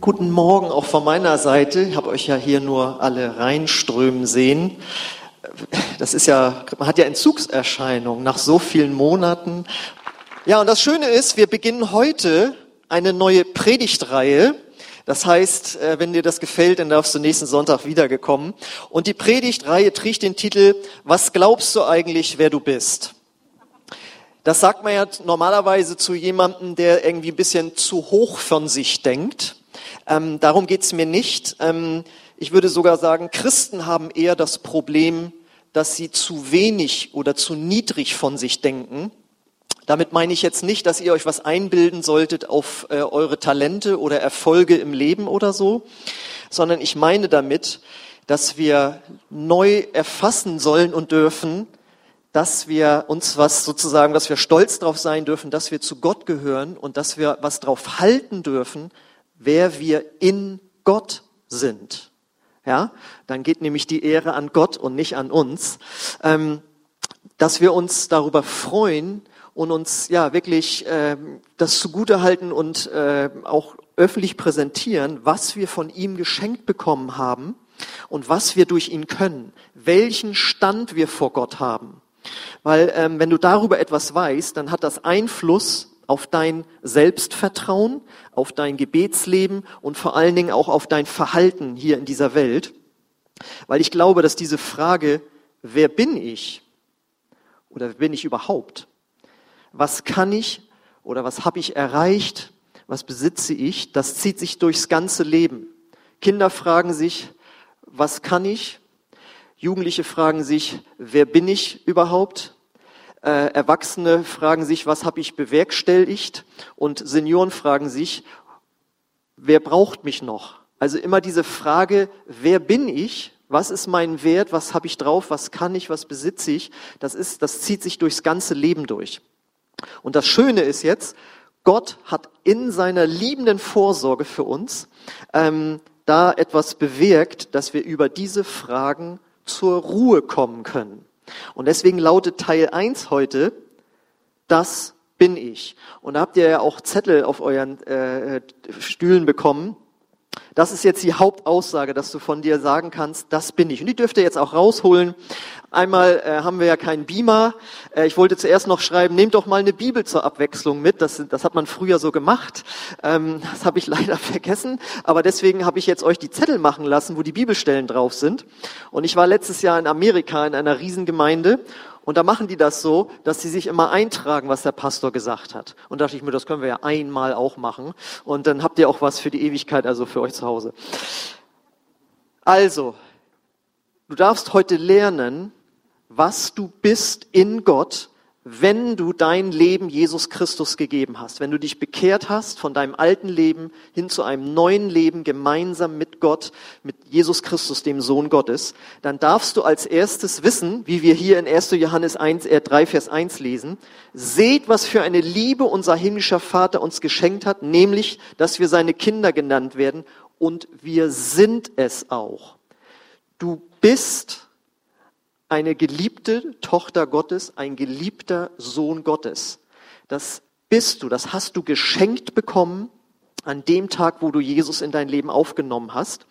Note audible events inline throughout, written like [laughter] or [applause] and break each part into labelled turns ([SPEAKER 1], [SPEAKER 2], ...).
[SPEAKER 1] Guten Morgen auch von meiner Seite. Ich habe euch ja hier nur alle reinströmen sehen. Das ist ja, man hat ja Entzugserscheinungen nach so vielen Monaten. Ja, und das Schöne ist, wir beginnen heute eine neue Predigtreihe. Das heißt, äh, wenn dir das gefällt, dann darfst du nächsten Sonntag wiedergekommen. Und die Predigtreihe trägt den Titel, was glaubst du eigentlich, wer du bist? Das sagt man ja normalerweise zu jemandem, der irgendwie ein bisschen zu hoch von sich denkt. Ähm, darum geht's mir nicht. Ähm, ich würde sogar sagen, Christen haben eher das Problem, dass sie zu wenig oder zu niedrig von sich denken. Damit meine ich jetzt nicht, dass ihr euch was einbilden solltet auf äh, eure Talente oder Erfolge im Leben oder so, sondern ich meine damit, dass wir neu erfassen sollen und dürfen, dass wir uns was sozusagen, dass wir stolz drauf sein dürfen, dass wir zu Gott gehören und dass wir was drauf halten dürfen, wer wir in Gott sind. Ja, dann geht nämlich die Ehre an Gott und nicht an uns. Ähm, dass wir uns darüber freuen und uns ja wirklich äh, das zugute halten und äh, auch öffentlich präsentieren, was wir von ihm geschenkt bekommen haben und was wir durch ihn können, welchen Stand wir vor Gott haben. Weil ähm, wenn du darüber etwas weißt, dann hat das Einfluss auf dein Selbstvertrauen, auf dein Gebetsleben und vor allen Dingen auch auf dein Verhalten hier in dieser Welt. Weil ich glaube, dass diese Frage, wer bin ich oder wer bin ich überhaupt? Was kann ich oder was habe ich erreicht? Was besitze ich? Das zieht sich durchs ganze Leben. Kinder fragen sich, was kann ich? Jugendliche fragen sich, wer bin ich überhaupt? Äh, Erwachsene fragen sich, was habe ich bewerkstelligt? Und Senioren fragen sich, wer braucht mich noch? Also immer diese Frage, wer bin ich? Was ist mein Wert? Was habe ich drauf? Was kann ich? Was besitze ich? Das ist, das zieht sich durchs ganze Leben durch. Und das Schöne ist jetzt, Gott hat in seiner liebenden Vorsorge für uns ähm, da etwas bewirkt, dass wir über diese Fragen zur Ruhe kommen können. Und deswegen lautet Teil 1 heute, das bin ich. Und da habt ihr ja auch Zettel auf euren äh, Stühlen bekommen. Das ist jetzt die Hauptaussage, dass du von dir sagen kannst, das bin ich. Und die dürft ihr jetzt auch rausholen. Einmal äh, haben wir ja keinen Beamer. Äh, ich wollte zuerst noch schreiben, nehmt doch mal eine Bibel zur Abwechslung mit. Das, das hat man früher so gemacht. Ähm, das habe ich [laughs] leider vergessen. Aber deswegen habe ich jetzt euch die Zettel machen lassen, wo die Bibelstellen drauf sind. Und ich war letztes Jahr in Amerika in einer Riesengemeinde. Und da machen die das so, dass sie sich immer eintragen, was der Pastor gesagt hat. Und da dachte ich mir, das können wir ja einmal auch machen. Und dann habt ihr auch was für die Ewigkeit, also für euch zu Hause. Also, du darfst heute lernen, was du bist in Gott, wenn du dein Leben Jesus Christus gegeben hast, wenn du dich bekehrt hast von deinem alten Leben hin zu einem neuen Leben gemeinsam mit Gott, mit Jesus Christus, dem Sohn Gottes, dann darfst du als erstes wissen, wie wir hier in 1. Johannes 1, äh 3, Vers 1 lesen, seht, was für eine Liebe unser himmlischer Vater uns geschenkt hat, nämlich, dass wir seine Kinder genannt werden und wir sind es auch. Du bist eine geliebte Tochter Gottes, ein geliebter Sohn Gottes. Das bist du, das hast du geschenkt bekommen an dem Tag, wo du Jesus in dein Leben aufgenommen hast.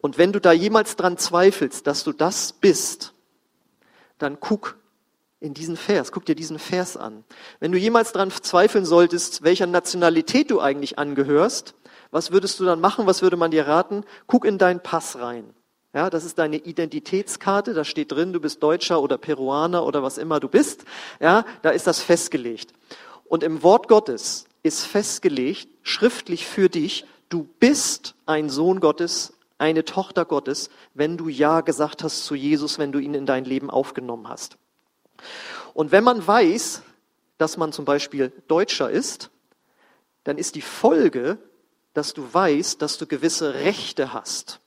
[SPEAKER 1] Und wenn du da jemals dran zweifelst, dass du das bist, dann guck in diesen Vers, guck dir diesen Vers an. Wenn du jemals dran zweifeln solltest, welcher Nationalität du eigentlich angehörst, was würdest du dann machen? Was würde man dir raten? Guck in deinen Pass rein. Ja, das ist deine Identitätskarte, da steht drin, du bist Deutscher oder Peruaner oder was immer du bist. Ja, da ist das festgelegt. Und im Wort Gottes ist festgelegt, schriftlich für dich, du bist ein Sohn Gottes, eine Tochter Gottes, wenn du Ja gesagt hast zu Jesus, wenn du ihn in dein Leben aufgenommen hast. Und wenn man weiß, dass man zum Beispiel Deutscher ist, dann ist die Folge, dass du weißt, dass du gewisse Rechte hast.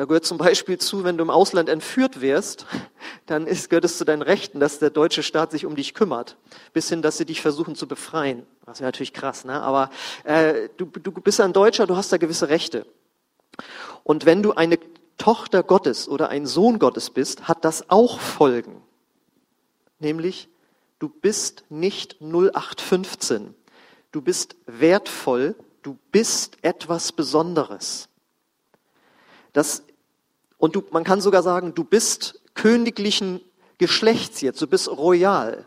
[SPEAKER 1] Da gehört zum Beispiel zu, wenn du im Ausland entführt wirst, dann ist, gehört es zu deinen Rechten, dass der deutsche Staat sich um dich kümmert, bis hin, dass sie dich versuchen zu befreien. Das wäre natürlich krass, ne? aber äh, du, du bist ein Deutscher, du hast da gewisse Rechte. Und wenn du eine Tochter Gottes oder ein Sohn Gottes bist, hat das auch Folgen. Nämlich, du bist nicht 0815. Du bist wertvoll Du bist etwas Besonderes. Das, und du, man kann sogar sagen, du bist königlichen Geschlechts jetzt, du bist royal.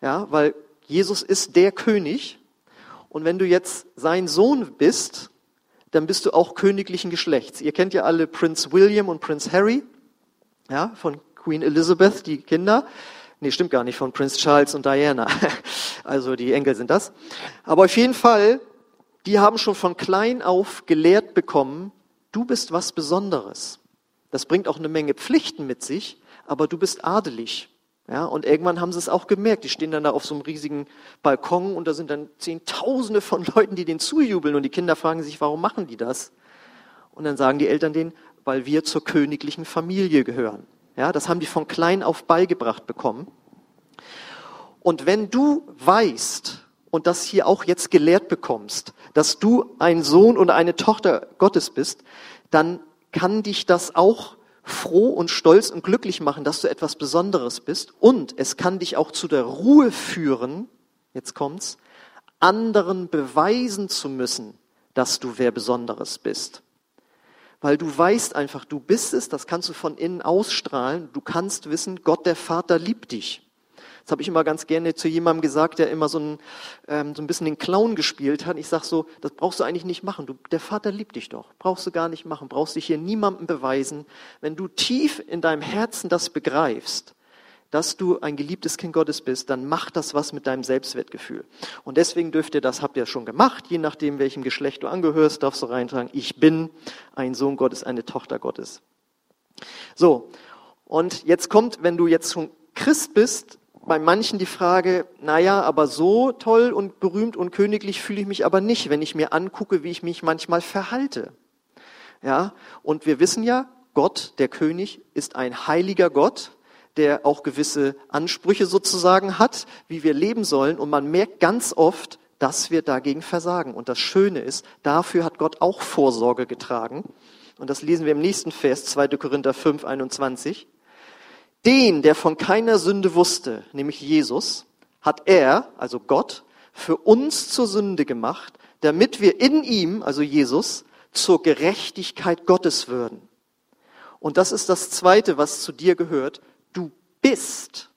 [SPEAKER 1] Ja, weil Jesus ist der König. Und wenn du jetzt sein Sohn bist, dann bist du auch königlichen Geschlechts. Ihr kennt ja alle Prinz William und Prinz Harry, ja, von Queen Elizabeth, die Kinder. Nee, stimmt gar nicht, von Prinz Charles und Diana. [laughs] Also die Enkel sind das. Aber auf jeden Fall, die haben schon von klein auf gelehrt bekommen, du bist was Besonderes. Das bringt auch eine Menge Pflichten mit sich, aber du bist adelig. Ja, und irgendwann haben sie es auch gemerkt. Die stehen dann da auf so einem riesigen Balkon und da sind dann Zehntausende von [laughs] Leuten, die denen zujubeln und die Kinder fragen sich, warum machen die das? Und dann sagen die Eltern denen, weil wir zur königlichen Familie gehören. Ja, das haben die von klein auf beigebracht bekommen. Und wenn du weißt und das hier auch jetzt gelehrt bekommst, dass du ein Sohn und eine Tochter Gottes bist, dann kann dich das auch froh und stolz und glücklich machen, dass du etwas Besonderes bist. Und es kann dich auch zu der Ruhe führen, jetzt kommt's, anderen beweisen zu müssen, dass du wer Besonderes bist. Weil du weißt einfach, du bist es, das kannst du von innen ausstrahlen. Du kannst wissen, Gott der Vater liebt dich. Das habe ich immer ganz gerne zu jemandem gesagt, der immer so ein, ähm, so ein bisschen den Clown gespielt hat. Ich sage so, das brauchst du eigentlich nicht machen. Du, der Vater liebt dich doch. Brauchst du gar nicht machen. Brauchst dich hier niemandem beweisen. Wenn du tief in deinem Herzen das begreifst, dass du ein geliebtes Kind Gottes bist, dann macht das was mit deinem Selbstwertgefühl. Und deswegen dürft ihr das, habt ihr schon gemacht, je nachdem, welchem Geschlecht du angehörst, darfst du reintragen, ich bin ein Sohn Gottes, eine Tochter Gottes. So, und jetzt kommt, wenn du jetzt schon Christ bist, bei manchen die Frage, naja, aber so toll und berühmt und königlich fühle ich mich aber nicht, wenn ich mir angucke, wie ich mich manchmal verhalte. Ja, und wir wissen ja, Gott, der König, ist ein heiliger Gott, der auch gewisse Ansprüche sozusagen hat, wie wir leben sollen. Und man merkt ganz oft, dass wir dagegen versagen. Und das Schöne ist, dafür hat Gott auch Vorsorge getragen. Und das lesen wir im nächsten Vers, 2. Korinther 5, 21. Den, der von keiner Sünde wusste, nämlich Jesus, hat er, also Gott, für uns zur Sünde gemacht, damit wir in ihm, also Jesus, zur Gerechtigkeit Gottes würden. Und das ist das Zweite, was zu dir gehört. Du bist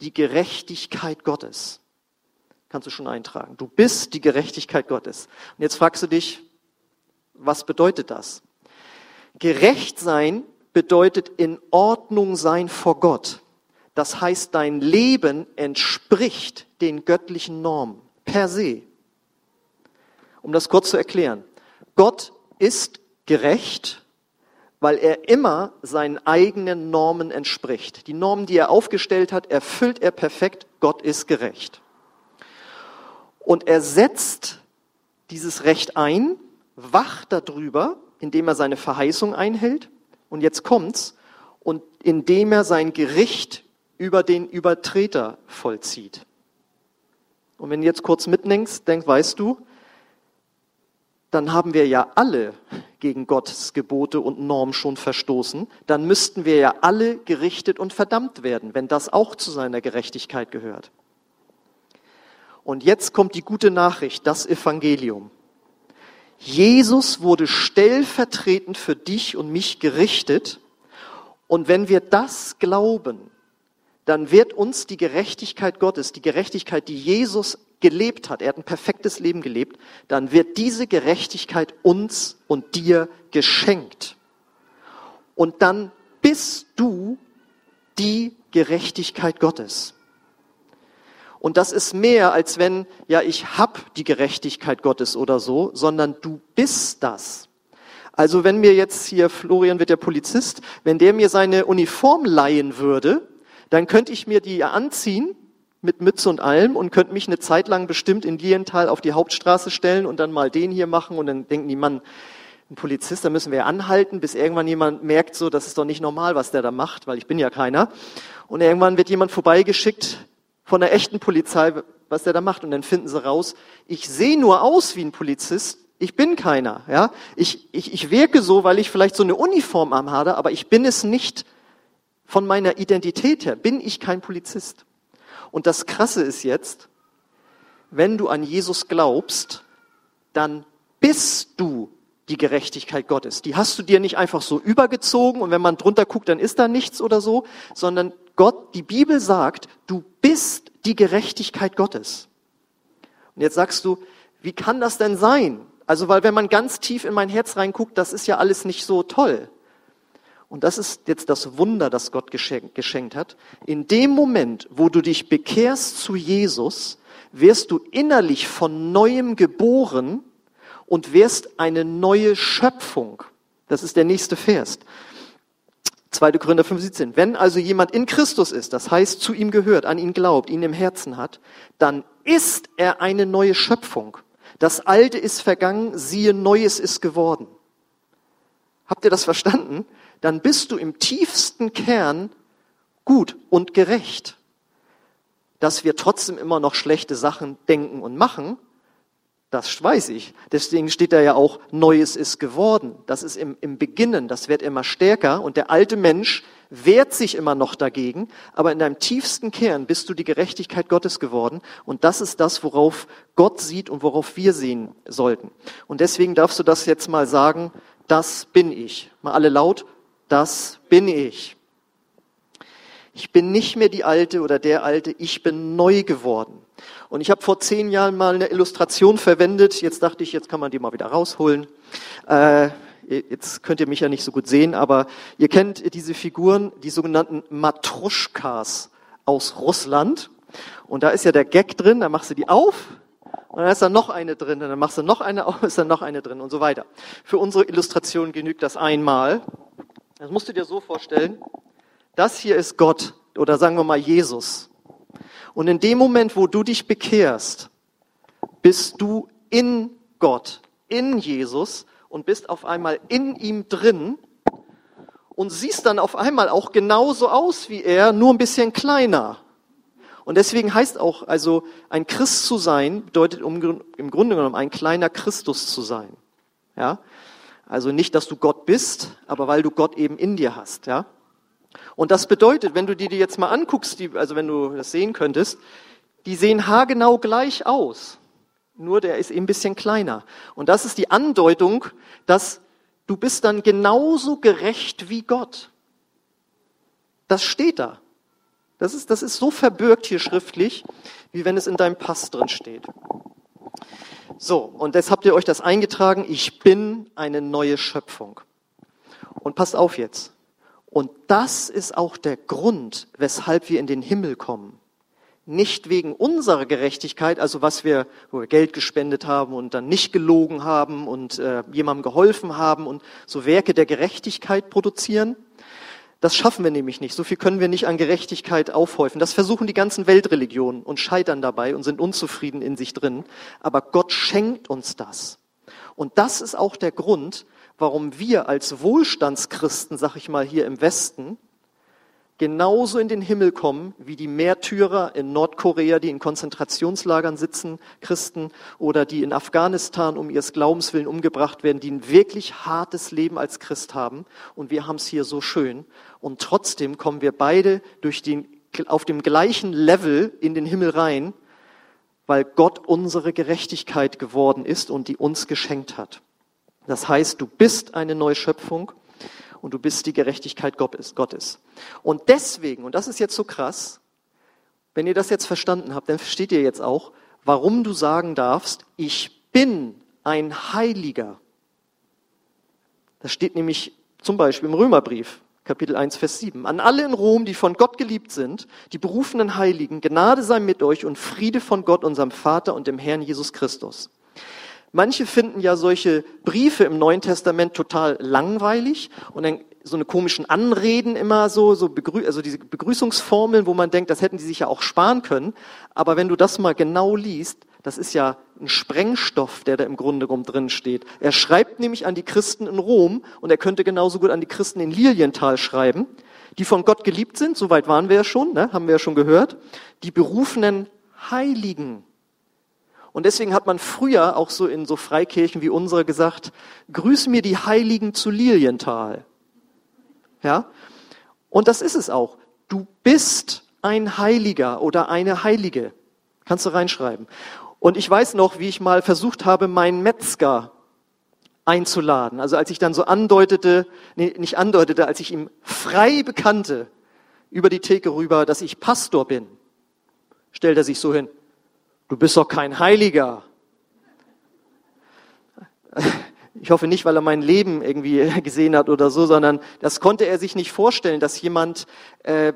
[SPEAKER 1] die Gerechtigkeit Gottes. Kannst du schon eintragen. Du bist die Gerechtigkeit Gottes. Und jetzt fragst du dich, was bedeutet das? Gerecht sein bedeutet in Ordnung sein vor Gott. Das heißt, dein Leben entspricht den göttlichen Normen per se. Um das kurz zu erklären. Gott ist gerecht, weil er immer seinen eigenen Normen entspricht. Die Normen, die er aufgestellt hat, erfüllt er perfekt. Gott ist gerecht. Und er setzt dieses Recht ein, wacht darüber, indem er seine Verheißung einhält und jetzt kommt's, und indem er sein Gericht über den Übertreter vollzieht. Und wenn du jetzt kurz mitdenkst, denk, weißt du, dann haben wir ja alle gegen Gottes Gebote und Normen schon verstoßen, dann müssten wir ja alle gerichtet und verdammt werden, wenn das auch zu seiner Gerechtigkeit gehört. Und jetzt kommt die gute Nachricht, das Evangelium. Jesus wurde stellvertretend für dich und mich gerichtet. Und wenn wir das glauben, dann wird uns die Gerechtigkeit Gottes, die Gerechtigkeit, die Jesus gelebt hat, er hat ein perfektes Leben gelebt, dann wird diese Gerechtigkeit uns und dir geschenkt. Und dann bist du die Gerechtigkeit Gottes. Und das ist mehr, als wenn, ja, ich hab die Gerechtigkeit Gottes oder so, sondern du bist das. Also wenn mir jetzt hier, Florian wird der Polizist, wenn der mir seine Uniform leihen würde, dann könnte ich mir die anziehen mit Mütze und allem und könnte mich eine Zeit lang bestimmt in Lienthal auf die Hauptstraße stellen und dann mal den hier machen und dann denken die, Mann, ein Polizist, da müssen wir anhalten, bis irgendwann jemand merkt, so, das ist doch nicht normal, was der da macht, weil ich bin ja keiner. Und irgendwann wird jemand vorbeigeschickt, von der echten Polizei, was der da macht. Und dann finden sie raus, ich sehe nur aus wie ein Polizist, ich bin keiner. Ja? Ich, ich, ich wirke so, weil ich vielleicht so eine Uniform am habe, aber ich bin es nicht von meiner Identität her, bin ich kein Polizist. Und das Krasse ist jetzt, wenn du an Jesus glaubst, dann bist du die Gerechtigkeit Gottes. Die hast du dir nicht einfach so übergezogen und wenn man drunter guckt, dann ist da nichts oder so, sondern Gott, die Bibel sagt, du bist die Gerechtigkeit Gottes. Und jetzt sagst du, wie kann das denn sein? Also, weil wenn man ganz tief in mein Herz reinguckt, das ist ja alles nicht so toll. Und das ist jetzt das Wunder, das Gott geschenkt, geschenkt hat. In dem Moment, wo du dich bekehrst zu Jesus, wirst du innerlich von neuem geboren und wirst eine neue Schöpfung. Das ist der nächste Vers. 2. Korinther 5, 17. Wenn also jemand in Christus ist, das heißt zu ihm gehört, an ihn glaubt, ihn im Herzen hat, dann ist er eine neue Schöpfung. Das Alte ist vergangen, siehe, Neues ist geworden. Habt ihr das verstanden? Dann bist du im tiefsten Kern gut und gerecht. Dass wir trotzdem immer noch schlechte Sachen denken und machen, das weiß ich. Deswegen steht da ja auch, Neues ist geworden. Das ist im, im Beginnen, das wird immer stärker und der alte Mensch wehrt sich immer noch dagegen, aber in deinem tiefsten Kern bist du die Gerechtigkeit Gottes geworden und das ist das, worauf Gott sieht und worauf wir sehen sollten. Und deswegen darfst du das jetzt mal sagen, das bin ich. Mal alle laut, das bin ich. Ich bin nicht mehr die Alte oder der Alte, ich bin neu geworden. Und ich habe vor zehn Jahren mal eine Illustration verwendet. Jetzt dachte ich, jetzt kann man die mal wieder rausholen. Äh, jetzt könnt ihr mich ja nicht so gut sehen, aber ihr kennt diese Figuren, die sogenannten Matruschkas aus Russland. Und da ist ja der Gag drin, da machst du die auf und dann ist da noch eine drin, und dann machst du noch eine auf, [laughs] ist da noch eine drin und so weiter. Für unsere Illustration genügt das einmal. Das musst du dir so vorstellen. Das hier ist Gott oder sagen wir mal Jesus. Und in dem Moment, wo du dich bekehrst, bist du in Gott, in Jesus und bist auf einmal in ihm drin und siehst dann auf einmal auch genauso aus wie er, nur ein bisschen kleiner. Und deswegen heißt auch, also ein Christ zu sein, bedeutet im Grunde genommen ein kleiner Christus zu sein. Ja? Also nicht, dass du Gott bist, aber weil du Gott eben in dir hast. Ja? Und das bedeutet, wenn du dir die jetzt mal anguckst, die, also wenn du das sehen könntest, die sehen haargenau gleich aus. Nur der ist eben ein bisschen kleiner. Und das ist die Andeutung, dass du bist dann genauso gerecht wie Gott. Das steht da. Das ist, das ist so verbürgt hier schriftlich, wie wenn es in deinem Pass drin steht. So, und jetzt habt ihr euch das eingetragen. Ich bin eine neue Schöpfung. Und passt auf jetzt. Und das ist auch der Grund, weshalb wir in den Himmel kommen. Nicht wegen unserer Gerechtigkeit, also was wir, wo wir Geld gespendet haben und dann nicht gelogen haben und äh, jemandem geholfen haben und so Werke der Gerechtigkeit produzieren. Das schaffen wir nämlich nicht. So viel können wir nicht an Gerechtigkeit aufhäufen. Das versuchen die ganzen Weltreligionen und scheitern dabei und sind unzufrieden in sich drin. Aber Gott schenkt uns das. Und das ist auch der Grund, warum wir als Wohlstandschristen, sag ich mal hier im Westen, genauso in den Himmel kommen wie die Märtyrer in Nordkorea, die in Konzentrationslagern sitzen, Christen, oder die in Afghanistan um ihres Glaubenswillen umgebracht werden, die ein wirklich hartes Leben als Christ haben. Und wir haben es hier so schön. Und trotzdem kommen wir beide durch den, auf dem gleichen Level in den Himmel rein, weil Gott unsere Gerechtigkeit geworden ist und die uns geschenkt hat. Das heißt, du bist eine Neuschöpfung und du bist die Gerechtigkeit Gottes. Und deswegen, und das ist jetzt so krass, wenn ihr das jetzt verstanden habt, dann versteht ihr jetzt auch, warum du sagen darfst, ich bin ein Heiliger. Das steht nämlich zum Beispiel im Römerbrief, Kapitel 1, Vers 7. An alle in Rom, die von Gott geliebt sind, die berufenen Heiligen, Gnade sei mit euch und Friede von Gott, unserem Vater und dem Herrn Jesus Christus. Manche finden ja solche Briefe im Neuen Testament total langweilig und dann so eine komischen Anreden immer so, so begrü also diese Begrüßungsformeln, wo man denkt, das hätten die sich ja auch sparen können. Aber wenn du das mal genau liest, das ist ja ein Sprengstoff, der da im Grunde genommen drin steht. Er schreibt nämlich an die Christen in Rom und er könnte genauso gut an die Christen in Lilienthal schreiben, die von Gott geliebt sind, soweit waren wir ja schon, ne? haben wir ja schon gehört, die berufenen Heiligen. Und deswegen hat man früher auch so in so Freikirchen wie unsere gesagt, grüß mir die Heiligen zu Lilienthal. Ja? Und das ist es auch. Du bist ein Heiliger oder eine Heilige. Kannst du reinschreiben. Und ich weiß noch, wie ich mal versucht habe, meinen Metzger einzuladen. Also als ich dann so andeutete, nee, nicht andeutete, als ich ihm frei bekannte über die Theke rüber, dass ich Pastor bin, stellt er sich so hin, du bist doch kein Heiliger. Ich hoffe nicht, weil er mein Leben irgendwie [laughs] gesehen hat oder so, sondern das konnte er sich nicht vorstellen, dass jemand äh,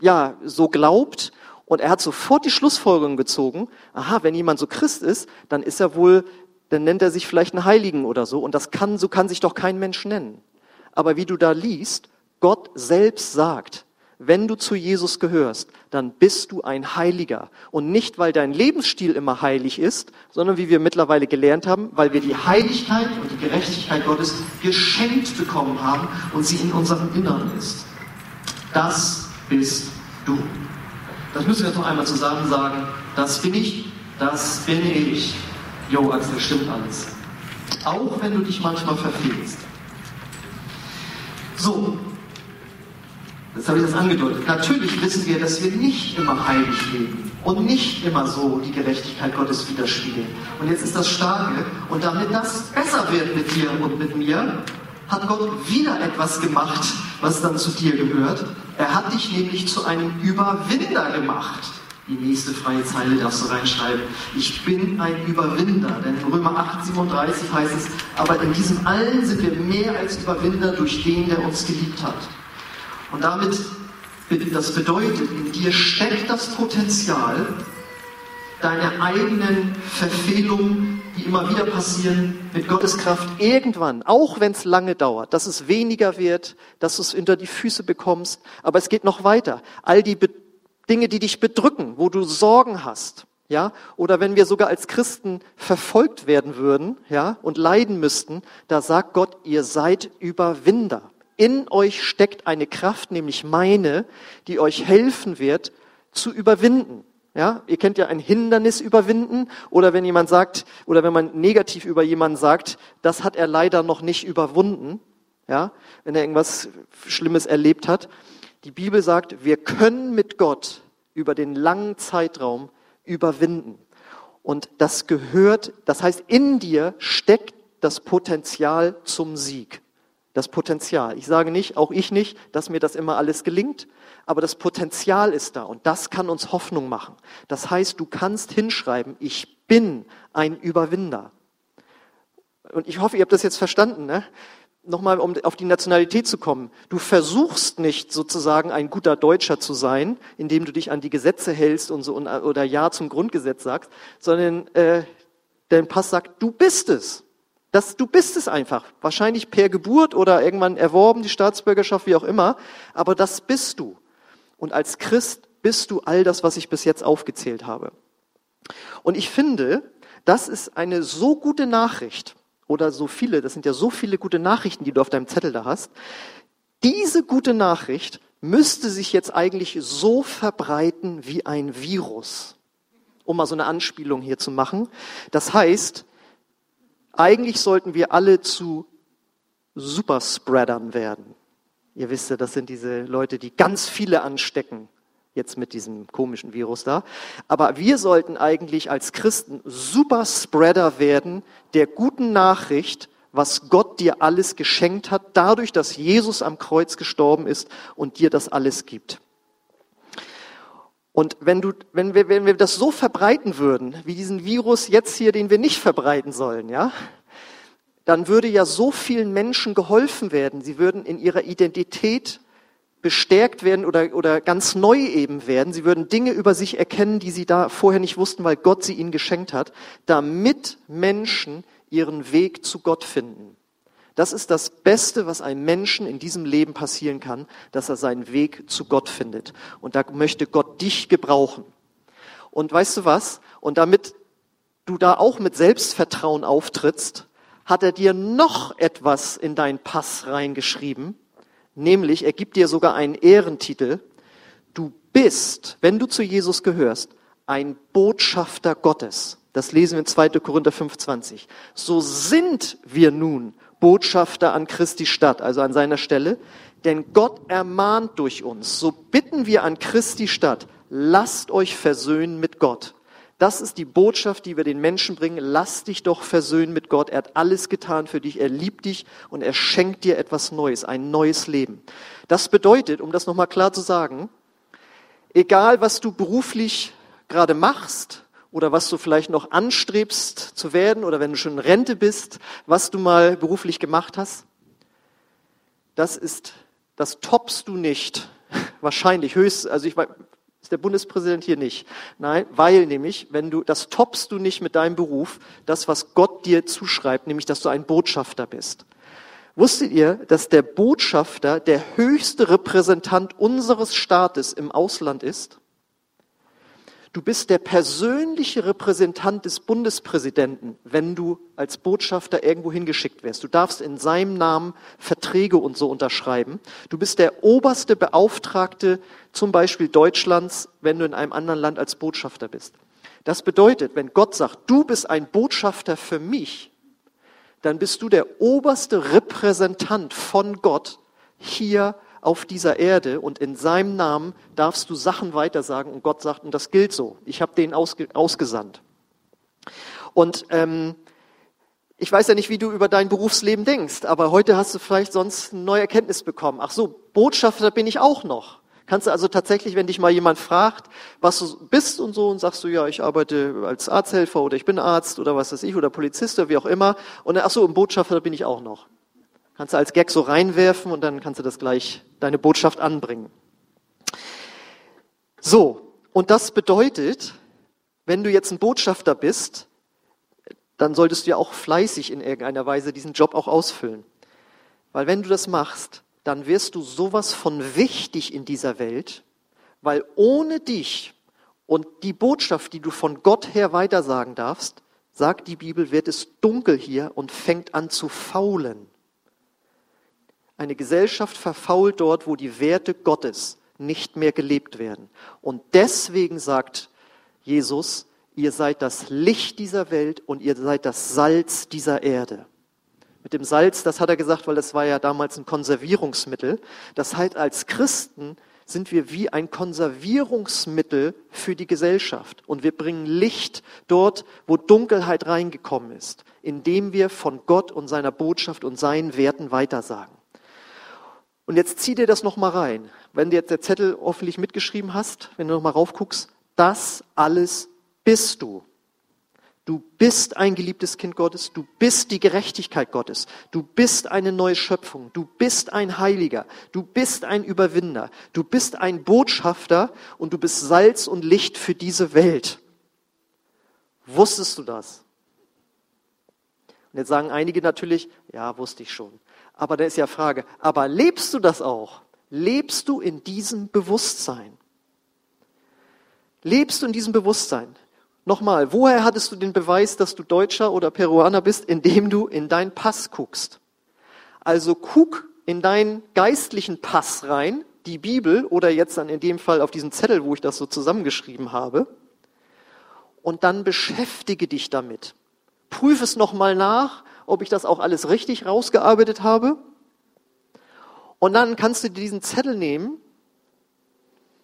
[SPEAKER 1] ja so glaubt. Und er hat sofort die Schlussfolgerung gezogen: Aha, wenn jemand so Christ ist, dann ist er wohl, dann nennt er sich vielleicht einen Heiligen oder so. Und das kann, so kann sich doch kein Mensch nennen. Aber wie du da liest, Gott selbst sagt, wenn du zu Jesus gehörst, dann bist du ein Heiliger. Und nicht, weil dein Lebensstil immer heilig ist, sondern wie wir mittlerweile gelernt haben, weil wir die Heiligkeit und die Gerechtigkeit Gottes geschenkt bekommen haben und sie in unserem Inneren ist. Das bist du. Das müssen wir jetzt noch einmal zusammen sagen. Das bin ich, das bin ich. Jo, Axel, stimmt alles. Auch wenn du dich manchmal verfehlst. So, Jetzt habe ich das angedeutet. Natürlich wissen wir, dass wir nicht immer heilig leben und nicht immer so die Gerechtigkeit Gottes widerspiegeln. Und jetzt ist das Starke. Und damit das besser wird mit dir und mit mir, hat Gott wieder etwas gemacht, was dann zu dir gehört. Er hat dich nämlich zu einem Überwinder gemacht. Die nächste freie Zeile darfst du reinschreiben. Ich bin ein Überwinder. Denn in Römer 8, 37 heißt es, aber in diesem allen sind wir mehr als Überwinder durch den, der uns geliebt hat. Und damit, das bedeutet, in dir steckt das Potenzial, deine eigenen Verfehlungen, die immer wieder passieren, mit Gottes Kraft irgendwann, auch wenn es lange dauert, dass es weniger wird, dass du es unter die Füße bekommst. Aber es geht noch weiter. All die Be Dinge, die dich bedrücken, wo du Sorgen hast, ja, oder wenn wir sogar als Christen verfolgt werden würden, ja, und leiden müssten, da sagt Gott, ihr seid Überwinder. In euch steckt eine Kraft, nämlich meine, die euch helfen wird, zu überwinden. Ja, ihr kennt ja ein Hindernis überwinden oder wenn jemand sagt oder wenn man negativ über jemanden sagt, das hat er leider noch nicht überwunden. Ja, wenn er irgendwas Schlimmes erlebt hat. Die Bibel sagt, wir können mit Gott über den langen Zeitraum überwinden. Und das gehört, das heißt, in dir steckt das Potenzial zum Sieg das Potenzial. Ich sage nicht, auch ich nicht, dass mir das immer alles gelingt, aber das Potenzial ist da und das kann uns Hoffnung machen. Das heißt, du kannst hinschreiben, ich bin ein Überwinder. Und ich hoffe, ihr habt das jetzt verstanden. Ne? Nochmal, um auf die Nationalität zu kommen. Du versuchst nicht sozusagen ein guter Deutscher zu sein, indem du dich an die Gesetze hältst und so oder Ja zum Grundgesetz sagst, sondern äh, dein Pass sagt, du bist es. Das, du bist es einfach. Wahrscheinlich per Geburt oder irgendwann erworben, die Staatsbürgerschaft, wie auch immer. Aber das bist du. Und als Christ bist du all das, was ich bis jetzt aufgezählt habe. Und ich finde, das ist eine so gute Nachricht oder so viele, das sind ja so viele gute Nachrichten, die du auf deinem Zettel da hast. Diese gute Nachricht müsste sich jetzt eigentlich so verbreiten wie ein Virus, um mal so eine Anspielung hier zu machen. Das heißt, eigentlich sollten wir alle zu Superspreadern werden. Ihr wisst ja, das sind diese Leute, die ganz viele anstecken, jetzt mit diesem komischen Virus da. Aber wir sollten eigentlich als Christen Superspreader werden der guten Nachricht, was Gott dir alles geschenkt hat, dadurch, dass Jesus am Kreuz gestorben ist und dir das alles gibt. Und wenn, du, wenn, wir, wenn wir das so verbreiten würden, wie diesen Virus jetzt hier, den wir nicht verbreiten sollen, ja, dann würde ja so vielen Menschen geholfen werden. Sie würden in ihrer Identität bestärkt werden oder, oder ganz neu eben werden. Sie würden Dinge über sich erkennen, die sie da vorher nicht wussten, weil Gott sie ihnen geschenkt hat, damit Menschen ihren Weg zu Gott finden. Das ist das Beste, was einem Menschen in diesem Leben passieren kann, dass er seinen Weg zu Gott findet. Und da möchte Gott dich gebrauchen. Und weißt du was? Und damit du da auch mit Selbstvertrauen auftrittst, hat er dir noch etwas in deinen Pass reingeschrieben, nämlich er gibt dir sogar einen Ehrentitel. Du bist, wenn du zu Jesus gehörst, ein Botschafter Gottes. Das lesen wir in 2. Korinther 5,20. So sind wir nun Botschafter an Christi Stadt, also an seiner Stelle. Denn Gott ermahnt durch uns. So bitten wir an Christi Stadt, lasst euch versöhnen mit Gott. Das ist die Botschaft, die wir den Menschen bringen. Lass dich doch versöhnen mit Gott. Er hat alles getan für dich. Er liebt dich und er schenkt dir etwas Neues, ein neues Leben. Das bedeutet, um das nochmal klar zu sagen, egal was du beruflich gerade machst oder was du vielleicht noch anstrebst zu werden oder wenn du schon in Rente bist, was du mal beruflich gemacht hast, das ist, das toppst du nicht. [laughs] Wahrscheinlich höchst, also ich ist der Bundespräsident hier nicht. Nein, weil nämlich, wenn du, das toppst du nicht mit deinem Beruf, das, was Gott dir zuschreibt, nämlich, dass du ein Botschafter bist. Wusstet ihr, dass der Botschafter der höchste Repräsentant unseres Staates im Ausland ist? Du bist der persönliche Repräsentant des Bundespräsidenten, wenn du als Botschafter irgendwo hingeschickt wirst. Du darfst in seinem Namen Verträge und so unterschreiben. Du bist der oberste Beauftragte zum Beispiel Deutschlands, wenn du in einem anderen Land als Botschafter bist. Das bedeutet, wenn Gott sagt, du bist ein Botschafter für mich, dann bist du der oberste Repräsentant von Gott hier auf dieser Erde und in seinem Namen darfst du Sachen weitersagen und Gott sagt, und das gilt so. Ich habe den ausge ausgesandt. Und ähm, ich weiß ja nicht, wie du über dein Berufsleben denkst, aber heute hast du vielleicht sonst eine neue Erkenntnis bekommen. Ach so, Botschafter bin ich auch noch. Kannst du also tatsächlich, wenn dich mal jemand fragt, was du bist und so, und sagst du, ja, ich arbeite als Arzthelfer oder ich bin Arzt oder was weiß ich, oder Polizist oder wie auch immer, und dann, ach so, ein Botschafter bin ich auch noch. Kannst du als Gag so reinwerfen und dann kannst du das gleich, deine Botschaft anbringen. So, und das bedeutet, wenn du jetzt ein Botschafter bist, dann solltest du ja auch fleißig in irgendeiner Weise diesen Job auch ausfüllen. Weil wenn du das machst, dann wirst du sowas von wichtig in dieser Welt, weil ohne dich und die Botschaft, die du von Gott her weitersagen darfst, sagt die Bibel, wird es dunkel hier und fängt an zu faulen. Eine Gesellschaft verfault dort, wo die Werte Gottes nicht mehr gelebt werden. Und deswegen sagt Jesus, ihr seid das Licht dieser Welt und ihr seid das Salz dieser Erde. Mit dem Salz, das hat er gesagt, weil das war ja damals ein Konservierungsmittel. Das heißt, als Christen sind wir wie ein Konservierungsmittel für die Gesellschaft. Und wir bringen Licht dort, wo Dunkelheit reingekommen ist, indem wir von Gott und seiner Botschaft und seinen Werten weitersagen. Und jetzt zieh dir das nochmal rein. Wenn du jetzt der Zettel hoffentlich mitgeschrieben hast, wenn du nochmal raufguckst, das alles bist du. Du bist ein geliebtes Kind Gottes, du bist die Gerechtigkeit Gottes, du bist eine neue Schöpfung, du bist ein Heiliger, du bist ein Überwinder, du bist ein Botschafter und du bist Salz und Licht für diese Welt. Wusstest du das? Und jetzt sagen einige natürlich, ja, wusste ich schon. Aber da ist ja Frage, aber lebst du das auch? Lebst du in diesem Bewusstsein? Lebst du in diesem Bewusstsein? Nochmal, woher hattest du den Beweis, dass du Deutscher oder Peruaner bist, indem du in deinen Pass guckst? Also guck in deinen geistlichen Pass rein, die Bibel oder jetzt dann in dem Fall auf diesen Zettel, wo ich das so zusammengeschrieben habe, und dann beschäftige dich damit. Prüf es nochmal nach, ob ich das auch alles richtig rausgearbeitet habe. Und dann kannst du diesen Zettel nehmen.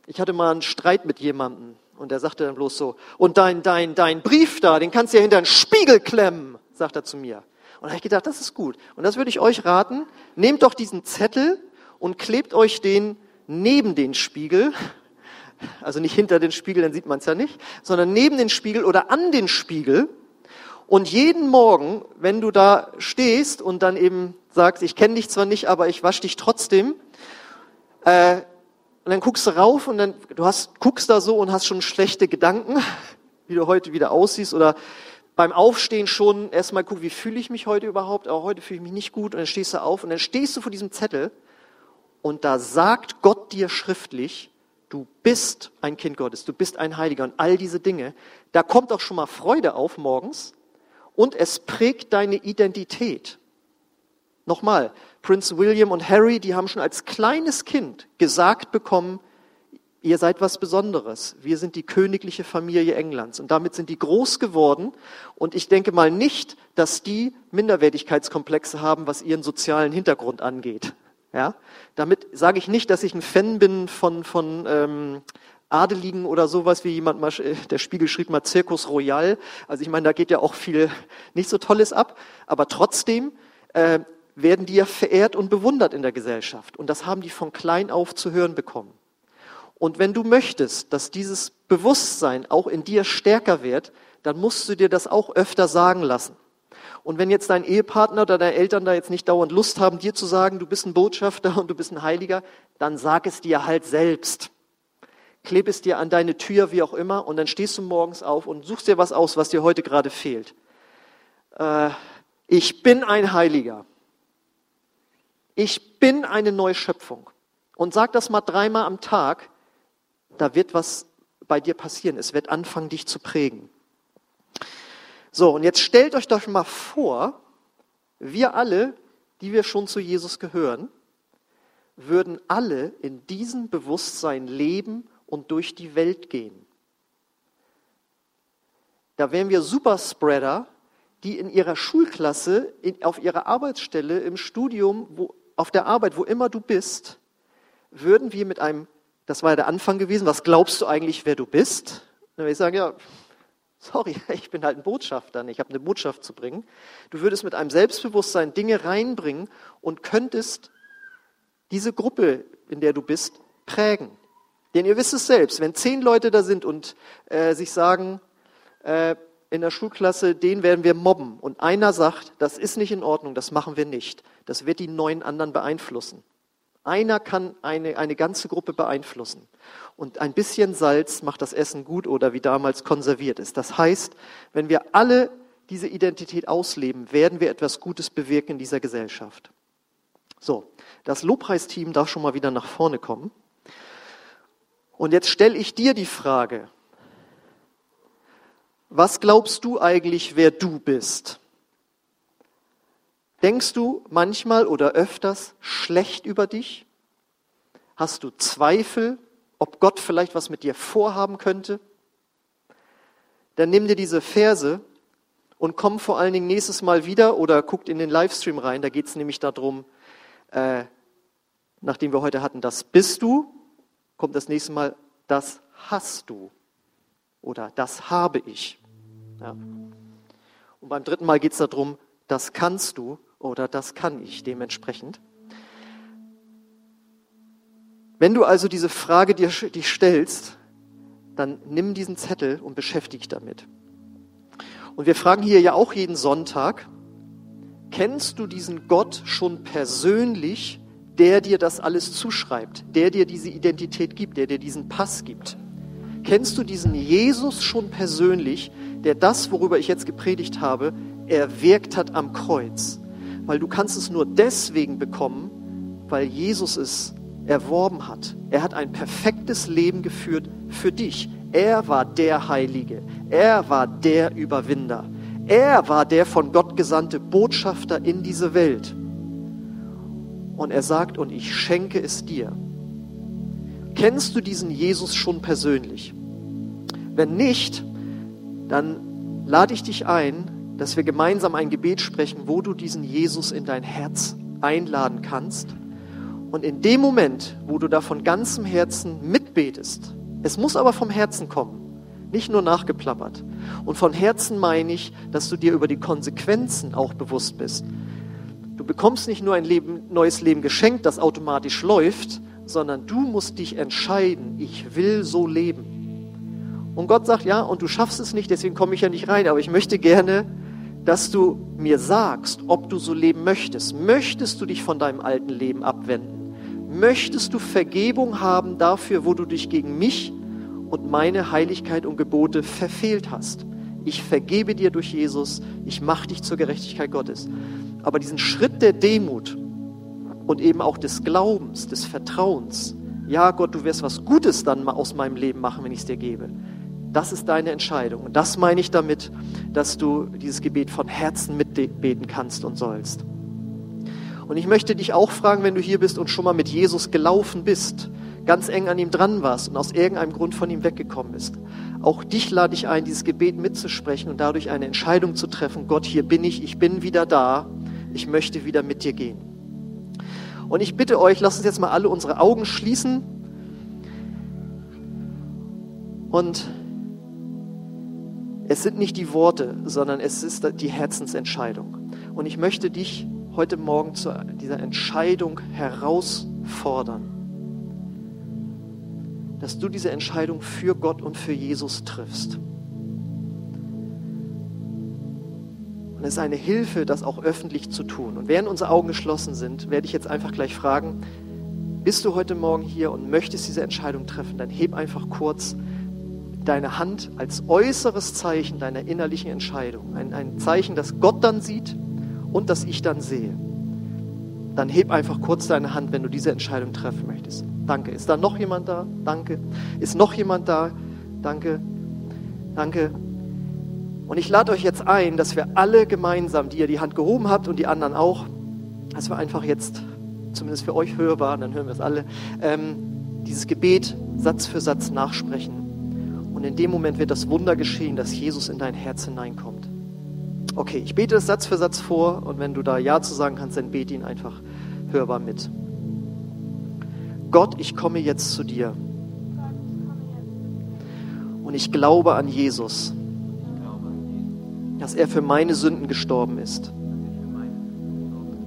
[SPEAKER 1] Ich hatte mal einen Streit mit jemandem und er sagte dann bloß so, und dein, dein, dein Brief da, den kannst du ja hinter einen Spiegel klemmen, sagt er zu mir. Und da habe ich gedacht, das ist gut. Und das würde ich euch raten, nehmt doch diesen Zettel und klebt euch den neben den Spiegel, also nicht hinter den Spiegel, dann sieht man es ja nicht, sondern neben den Spiegel oder an den Spiegel und jeden Morgen, wenn du da stehst und dann eben sagst, ich kenne dich zwar nicht, aber ich wasche dich trotzdem, äh, und dann guckst du rauf und dann, du hast, guckst da so und hast schon schlechte Gedanken, [laughs] wie du heute wieder aussiehst oder beim Aufstehen schon erstmal guck, wie fühle ich mich heute überhaupt, aber heute fühle ich mich nicht gut und dann stehst du auf und dann stehst du vor diesem Zettel und da sagt Gott dir schriftlich, du bist ein Kind Gottes, du bist ein Heiliger und all diese Dinge. Da kommt auch schon mal Freude auf morgens, und es prägt deine Identität. Nochmal, Prinz William und Harry, die haben schon als kleines Kind gesagt bekommen, ihr seid was Besonderes. Wir sind die königliche Familie Englands. Und damit sind die groß geworden. Und ich denke mal nicht, dass die Minderwertigkeitskomplexe haben, was ihren sozialen Hintergrund angeht. Ja? Damit sage ich nicht, dass ich ein Fan bin von, von ähm, Adeligen oder sowas, wie jemand mal, äh, der Spiegel schrieb mal Circus Royal. Also ich meine, da geht ja auch viel nicht so Tolles ab, aber trotzdem äh, werden die ja verehrt und bewundert in der Gesellschaft. Und das haben die von klein auf zu hören bekommen. Und wenn du möchtest, dass dieses Bewusstsein auch in dir stärker wird, dann musst du dir das auch öfter sagen lassen. Und wenn jetzt dein Ehepartner oder deine Eltern da jetzt nicht dauernd Lust haben, dir zu sagen, du bist ein Botschafter [laughs] und du bist ein Heiliger, dann sag es dir halt selbst kleb es dir an deine Tür, wie auch immer, und dann stehst du morgens auf und suchst dir was aus, was dir heute gerade fehlt. Äh, ich bin ein Heiliger. Ich bin eine Neuschöpfung. Und sag das mal dreimal am Tag, da wird was bei dir passieren. Es wird anfangen, dich zu prägen. So, und jetzt stellt euch doch mal vor, wir alle, die wir schon zu Jesus gehören, würden alle in diesem Bewusstsein leben und durch die Welt gehen. Da wären wir Superspreader, die in ihrer Schulklasse, in, auf ihrer Arbeitsstelle, im Studium, wo, auf der Arbeit, wo immer du bist, würden wir mit einem, das war ja der Anfang gewesen, was glaubst du eigentlich, wer du bist? Dann würde ich sagen, ja, sorry, [laughs] ich bin halt ein Botschafter, ich habe eine Botschaft zu bringen. Du würdest mit einem Selbstbewusstsein Dinge reinbringen und könntest diese Gruppe, in der du bist, prägen. Denn ihr wisst es selbst, wenn zehn Leute da sind und äh, sich sagen, äh, in der Schulklasse, den werden wir mobben und einer sagt, das ist nicht in Ordnung, das machen wir nicht, das wird die neun anderen beeinflussen. Einer kann eine, eine ganze Gruppe beeinflussen. Und ein bisschen Salz macht das Essen gut oder wie damals konserviert ist. Das heißt, wenn wir alle diese Identität ausleben, werden wir etwas Gutes bewirken in dieser Gesellschaft. So, das Lobpreisteam darf schon mal wieder nach vorne kommen. Und jetzt stelle ich dir die Frage, was glaubst du eigentlich, wer du bist? Denkst du manchmal oder öfters schlecht über dich? Hast du Zweifel, ob Gott vielleicht was mit dir vorhaben könnte? Dann nimm dir diese Verse und komm vor allen Dingen nächstes Mal wieder oder guckt in den Livestream rein. Da geht es nämlich darum, äh, nachdem wir heute hatten, das bist du, kommt das nächste Mal, das hast du oder das habe ich. Ja. Und beim dritten Mal geht es darum, das kannst du oder das kann ich dementsprechend. Wenn du also diese Frage dir, dich stellst, dann nimm diesen Zettel und beschäftige dich damit. Und wir fragen hier ja auch jeden Sonntag, kennst du diesen Gott schon persönlich der dir das alles zuschreibt, der dir diese Identität gibt, der dir diesen Pass gibt. Kennst du diesen Jesus schon persönlich, der das, worüber ich jetzt gepredigt habe, erwirkt hat am Kreuz? Weil du kannst es nur deswegen bekommen, weil Jesus es erworben hat. Er hat ein perfektes Leben geführt für dich. Er war der Heilige. Er war der Überwinder. Er war der von Gott gesandte Botschafter in diese Welt und er sagt, und ich schenke es dir. Kennst du diesen Jesus schon persönlich? Wenn nicht, dann lade ich dich ein, dass wir gemeinsam ein Gebet sprechen, wo du diesen Jesus in dein Herz einladen kannst. Und in dem Moment, wo du da von ganzem Herzen mitbetest, es muss aber vom Herzen kommen, nicht nur nachgeplappert. Und von Herzen meine ich, dass du dir über die Konsequenzen auch bewusst bist. Bekommst nicht nur ein Leben, neues Leben geschenkt, das automatisch läuft, sondern du musst dich entscheiden, ich will so leben. Und Gott sagt, ja, und du schaffst es nicht, deswegen komme ich ja nicht rein, aber ich möchte gerne, dass du mir sagst, ob du so leben möchtest. Möchtest du dich von deinem alten Leben abwenden? Möchtest du Vergebung haben dafür, wo du dich gegen mich und meine Heiligkeit und Gebote verfehlt hast? Ich vergebe dir durch Jesus, ich mache dich zur Gerechtigkeit Gottes. Aber diesen Schritt der Demut und eben auch des Glaubens, des Vertrauens, ja Gott, du wirst was Gutes dann aus meinem Leben machen, wenn ich es dir gebe. Das ist deine Entscheidung. Und das meine ich damit, dass du dieses Gebet von Herzen mitbeten kannst und sollst. Und ich möchte dich auch fragen, wenn du hier bist und schon mal mit Jesus gelaufen bist, ganz eng an ihm dran warst und aus irgendeinem Grund von ihm weggekommen bist. Auch dich lade ich ein, dieses Gebet mitzusprechen und dadurch eine Entscheidung zu treffen. Gott, hier bin ich, ich bin wieder da ich möchte wieder mit dir gehen. Und ich bitte euch, lasst uns jetzt mal alle unsere Augen schließen. Und es sind nicht die Worte, sondern es ist die Herzensentscheidung. Und ich möchte dich heute Morgen zu dieser Entscheidung herausfordern, dass du diese Entscheidung für Gott und für Jesus triffst. Und es ist eine Hilfe, das auch öffentlich zu tun. Und während unsere Augen geschlossen sind, werde ich jetzt einfach gleich fragen, bist du heute Morgen hier und möchtest diese Entscheidung treffen, dann heb einfach kurz deine Hand als äußeres Zeichen deiner innerlichen Entscheidung. Ein, ein Zeichen, das Gott dann sieht und das ich dann sehe. Dann heb einfach kurz deine Hand, wenn du diese Entscheidung treffen möchtest. Danke. Ist da noch jemand da? Danke. Ist noch jemand da? Danke. Danke. Und ich lade euch jetzt ein, dass wir alle gemeinsam, die ihr die Hand gehoben habt und die anderen auch, dass wir einfach jetzt, zumindest für euch hörbar, dann hören wir es alle, ähm, dieses Gebet Satz für Satz nachsprechen. Und in dem Moment wird das Wunder geschehen, dass Jesus in dein Herz hineinkommt. Okay, ich bete das Satz für Satz vor und wenn du da Ja zu sagen kannst, dann bete ihn einfach hörbar mit. Gott, ich komme jetzt zu dir. Und ich glaube an Jesus, dass er für meine Sünden gestorben ist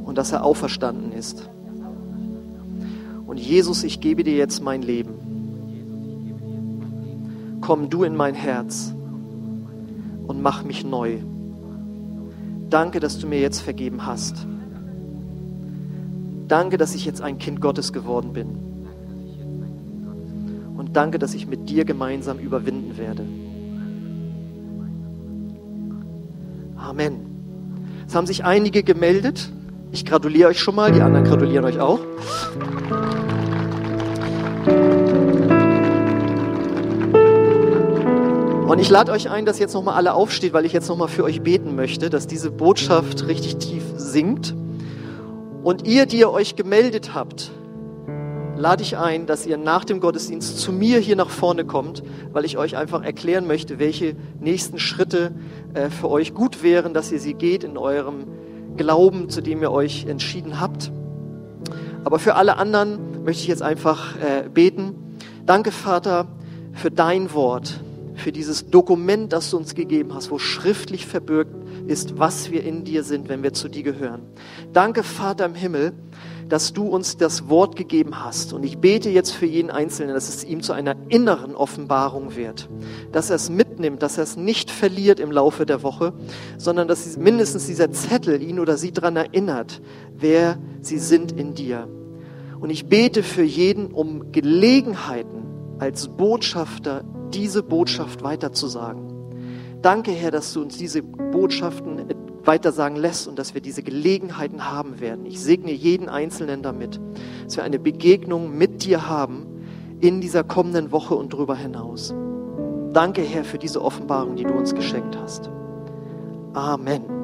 [SPEAKER 1] und dass er auferstanden ist. Und Jesus, ich gebe dir jetzt mein Leben. Komm du in mein Herz und mach mich neu. Danke, dass du mir jetzt vergeben hast. Danke, dass ich jetzt ein Kind Gottes geworden bin. Und danke, dass ich mit dir gemeinsam überwinden werde. Amen. Es haben sich einige gemeldet. Ich gratuliere euch schon mal, die anderen gratulieren euch auch. Und ich lade euch ein, dass jetzt nochmal alle aufsteht, weil ich jetzt nochmal für euch beten möchte, dass diese Botschaft richtig tief sinkt. Und ihr, die ihr euch gemeldet habt, lade ich ein, dass ihr nach dem Gottesdienst zu mir hier nach vorne kommt, weil ich euch einfach erklären möchte, welche nächsten Schritte äh, für euch gut wären, dass ihr sie geht in eurem Glauben, zu dem ihr euch entschieden habt. Aber für alle anderen möchte ich jetzt einfach äh, beten. Danke, Vater, für dein Wort für dieses Dokument, das du uns gegeben hast, wo schriftlich verbürgt ist, was wir in dir sind, wenn wir zu dir gehören. Danke, Vater im Himmel, dass du uns das Wort gegeben hast. Und ich bete jetzt für jeden Einzelnen, dass es ihm zu einer inneren Offenbarung wird. Dass er es mitnimmt, dass er es nicht verliert im Laufe der Woche, sondern dass mindestens dieser Zettel ihn oder sie daran erinnert, wer sie sind in dir. Und ich bete für jeden um Gelegenheiten als Botschafter diese Botschaft weiterzusagen. Danke, Herr, dass du uns diese Botschaften weitersagen lässt und dass wir diese Gelegenheiten haben werden. Ich segne jeden Einzelnen damit, dass wir eine Begegnung mit dir haben in dieser kommenden Woche und darüber hinaus. Danke, Herr, für diese Offenbarung, die du uns geschenkt hast. Amen.